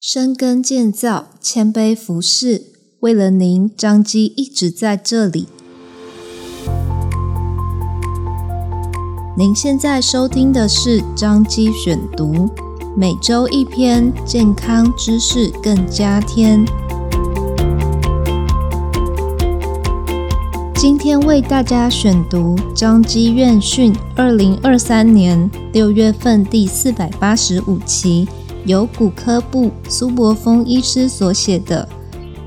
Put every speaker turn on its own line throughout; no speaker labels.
深耕建造，谦卑服侍，为了您，张基一直在这里。您现在收听的是张基选读，每周一篇健康知识，更加添。今天为大家选读张基院讯二零二三年六月份第四百八十五期。由骨科部苏博峰医师所写的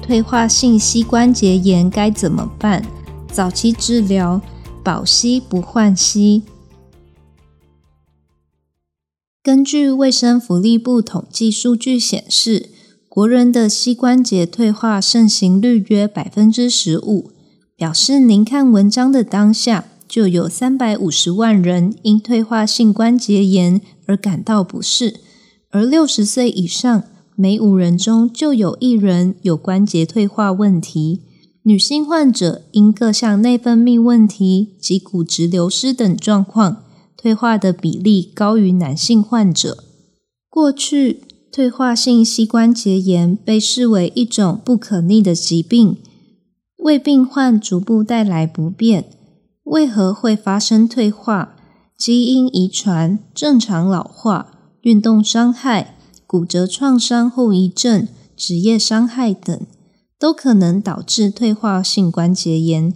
《退化性膝关节炎该怎么办？早期治疗，保膝不换膝》。根据卫生福利部统计数据显示，国人的膝关节退化盛行率约百分之十五，表示您看文章的当下，就有三百五十万人因退化性关节炎而感到不适。而六十岁以上，每五人中就有一人有关节退化问题。女性患者因各项内分泌问题及骨质流失等状况，退化的比例高于男性患者。过去，退化性膝关节炎被视为一种不可逆的疾病，为病患逐步带来不便。为何会发生退化？基因遗传、正常老化。运动伤害、骨折创伤后遗症、职业伤害等，都可能导致退化性关节炎。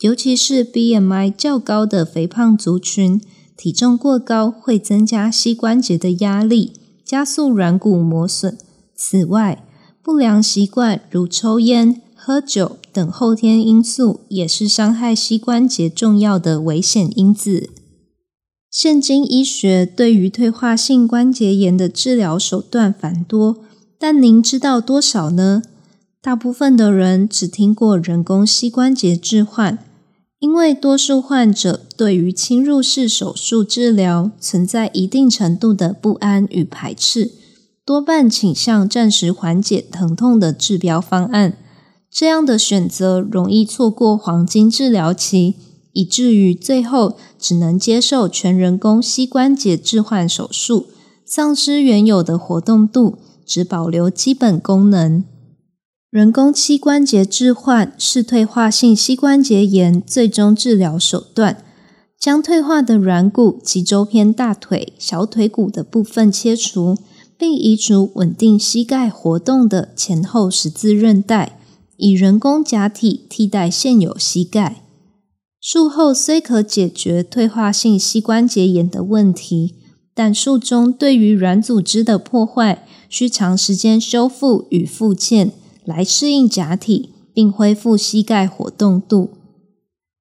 尤其是 BMI 较高的肥胖族群，体重过高会增加膝关节的压力，加速软骨磨损。此外，不良习惯如抽烟、喝酒等后天因素，也是伤害膝关节重要的危险因子。现今医学对于退化性关节炎的治疗手段繁多，但您知道多少呢？大部分的人只听过人工膝关节置换，因为多数患者对于侵入式手术治疗存在一定程度的不安与排斥，多半倾向暂时缓解疼痛的治标方案。这样的选择容易错过黄金治疗期。以至于最后只能接受全人工膝关节置换手术，丧失原有的活动度，只保留基本功能。人工膝关节置换是退化性膝关节炎最终治疗手段，将退化的软骨及周边大腿、小腿骨的部分切除，并移除稳定膝盖活动的前后十字韧带，以人工假体替代现有膝盖。术后虽可解决退化性膝关节炎的问题，但术中对于软组织的破坏需长时间修复与复健来适应假体，并恢复膝盖活动度。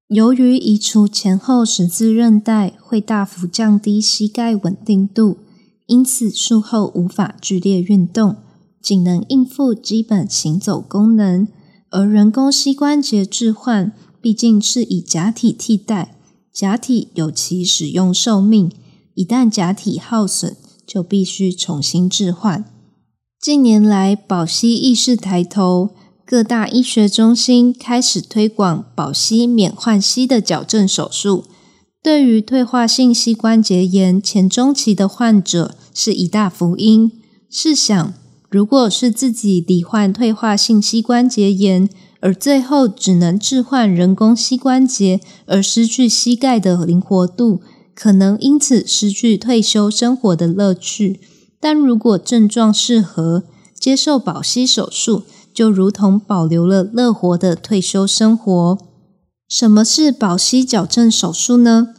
由于移除前后十字韧带会大幅降低膝盖稳定度，因此术后无法剧烈运动，仅能应付基本行走功能。而人工膝关节置换。毕竟是以假体替代，假体有其使用寿命，一旦假体耗损，就必须重新置换。近年来，保膝意识抬头，各大医学中心开始推广保膝免换膝的矫正手术，对于退化性膝关节炎前中期的患者是一大福音。试想，如果是自己罹患退化性膝关节炎，而最后只能置换人工膝关节，而失去膝盖的灵活度，可能因此失去退休生活的乐趣。但如果症状适合，接受保膝手术，就如同保留了乐活的退休生活。什么是保膝矫正手术呢？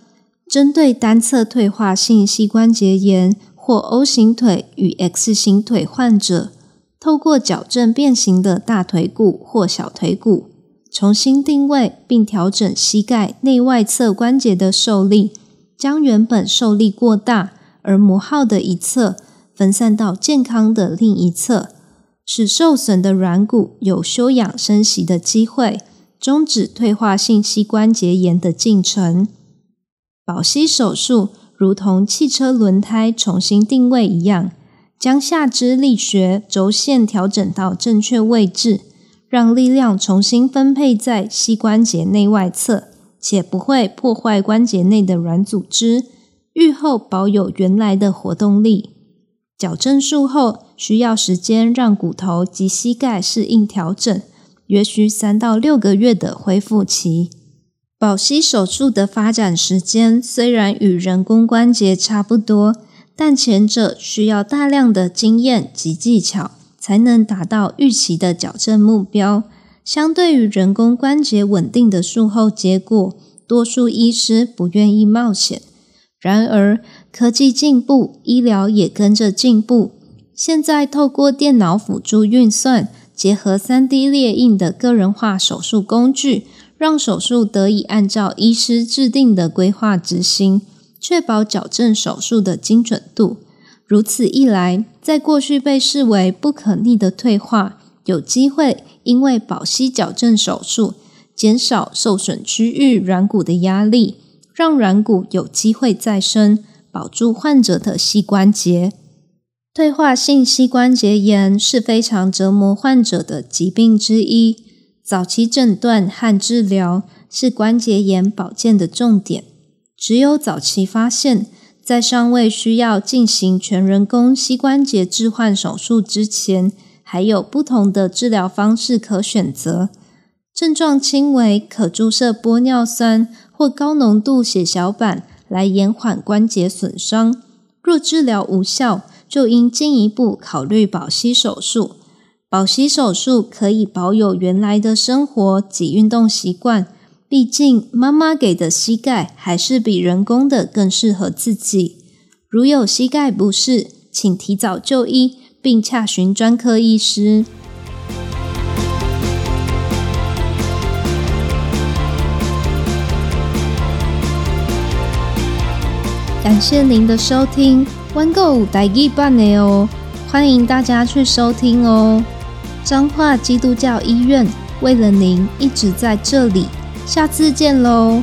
针对单侧退化性膝关节炎或 O 型腿与 X 型腿患者。透过矫正变形的大腿骨或小腿骨，重新定位并调整膝盖内外侧关节的受力，将原本受力过大而磨耗的一侧分散到健康的另一侧，使受损的软骨有休养生息的机会，终止退化性膝关节炎的进程。保膝手术如同汽车轮胎重新定位一样。将下肢力学轴线调整到正确位置，让力量重新分配在膝关节内外侧，且不会破坏关节内的软组织。愈后保有原来的活动力。矫正术后需要时间让骨头及膝盖适应调整，约需三到六个月的恢复期。保膝手术的发展时间虽然与人工关节差不多，但前者需要大量的经验及技巧，才能达到预期的矫正目标。相对于人工关节稳定的术后结果，多数医师不愿意冒险。然而，科技进步，医疗也跟着进步。现在透过电脑辅助运算，结合 3D 列印的个人化手术工具，让手术得以按照医师制定的规划执行，确保矫正手术的精准度。如此一来，在过去被视为不可逆的退化，有机会因为保膝矫正手术，减少受损区域软骨的压力，让软骨有机会再生，保住患者的膝关节。退化性膝关节炎是非常折磨患者的疾病之一，早期诊断和治疗是关节炎保健的重点。只有早期发现，在尚未需要进行全人工膝关节置换手术之前，还有不同的治疗方式可选择。症状轻微，可注射玻尿酸或高浓度血小板来延缓关节损伤。若治疗无效，就应进一步考虑保膝手术。保膝手术可以保有原来的生活及运动习惯，毕竟妈妈给的膝盖还是比人工的更适合自己。如有膝盖不适，请提早就医。并洽询专科医师。感谢您的收听，弯购台语版的哦，欢迎大家去收听哦。彰化基督教医院为了您一直在这里，下次见喽。